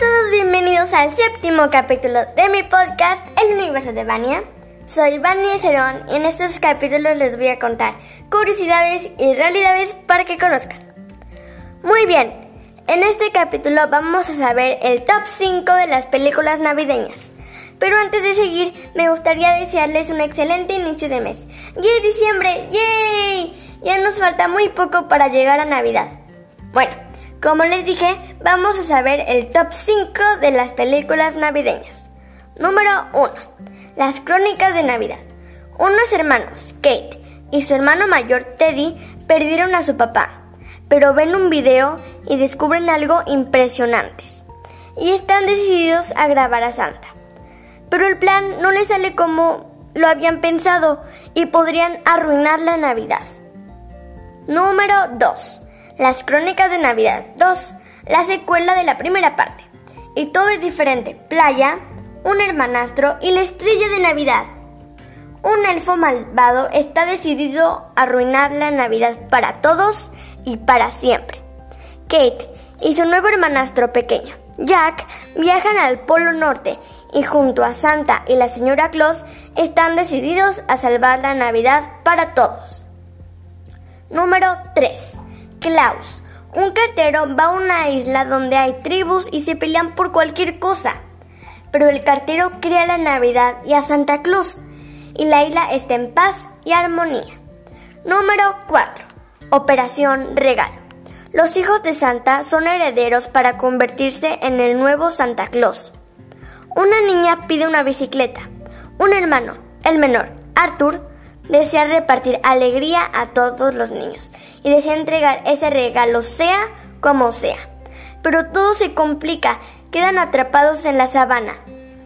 todos, bienvenidos al séptimo capítulo de mi podcast El Universo de Vania. Soy Vania Cerón y en estos capítulos les voy a contar curiosidades y realidades para que conozcan. Muy bien, en este capítulo vamos a saber el top 5 de las películas navideñas. Pero antes de seguir, me gustaría desearles un excelente inicio de mes. ¡Yay diciembre! ¡Yay! Ya nos falta muy poco para llegar a Navidad. Bueno, como les dije, vamos a saber el top 5 de las películas navideñas. Número 1. Las crónicas de Navidad. Unos hermanos, Kate y su hermano mayor Teddy, perdieron a su papá, pero ven un video y descubren algo impresionante. Y están decididos a grabar a Santa. Pero el plan no les sale como lo habían pensado y podrían arruinar la Navidad. Número 2. Las Crónicas de Navidad 2, la secuela de la primera parte. Y todo es diferente. Playa, un hermanastro y la estrella de Navidad. Un elfo malvado está decidido a arruinar la Navidad para todos y para siempre. Kate y su nuevo hermanastro pequeño, Jack, viajan al Polo Norte y junto a Santa y la señora Claus están decididos a salvar la Navidad para todos. Número 3. Klaus. Un cartero va a una isla donde hay tribus y se pelean por cualquier cosa. Pero el cartero crea la Navidad y a Santa Claus. Y la isla está en paz y armonía. Número 4. Operación Regalo. Los hijos de Santa son herederos para convertirse en el nuevo Santa Claus. Una niña pide una bicicleta. Un hermano, el menor, Arthur, desea repartir alegría a todos los niños y desea entregar ese regalo sea como sea. Pero todo se complica, quedan atrapados en la sabana.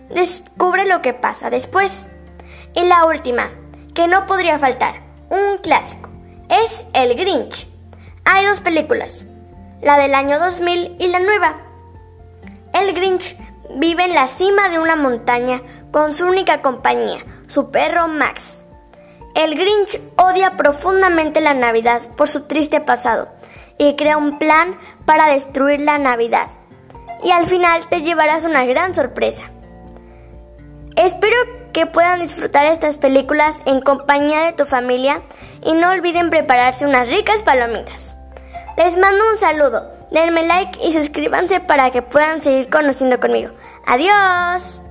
Descubre lo que pasa después. Y la última, que no podría faltar, un clásico, es El Grinch. Hay dos películas, la del año 2000 y la nueva. El Grinch vive en la cima de una montaña con su única compañía, su perro Max. El Grinch odia profundamente la Navidad por su triste pasado y crea un plan para destruir la Navidad. Y al final te llevarás una gran sorpresa. Espero que puedan disfrutar estas películas en compañía de tu familia y no olviden prepararse unas ricas palomitas. Les mando un saludo, denme like y suscríbanse para que puedan seguir conociendo conmigo. Adiós.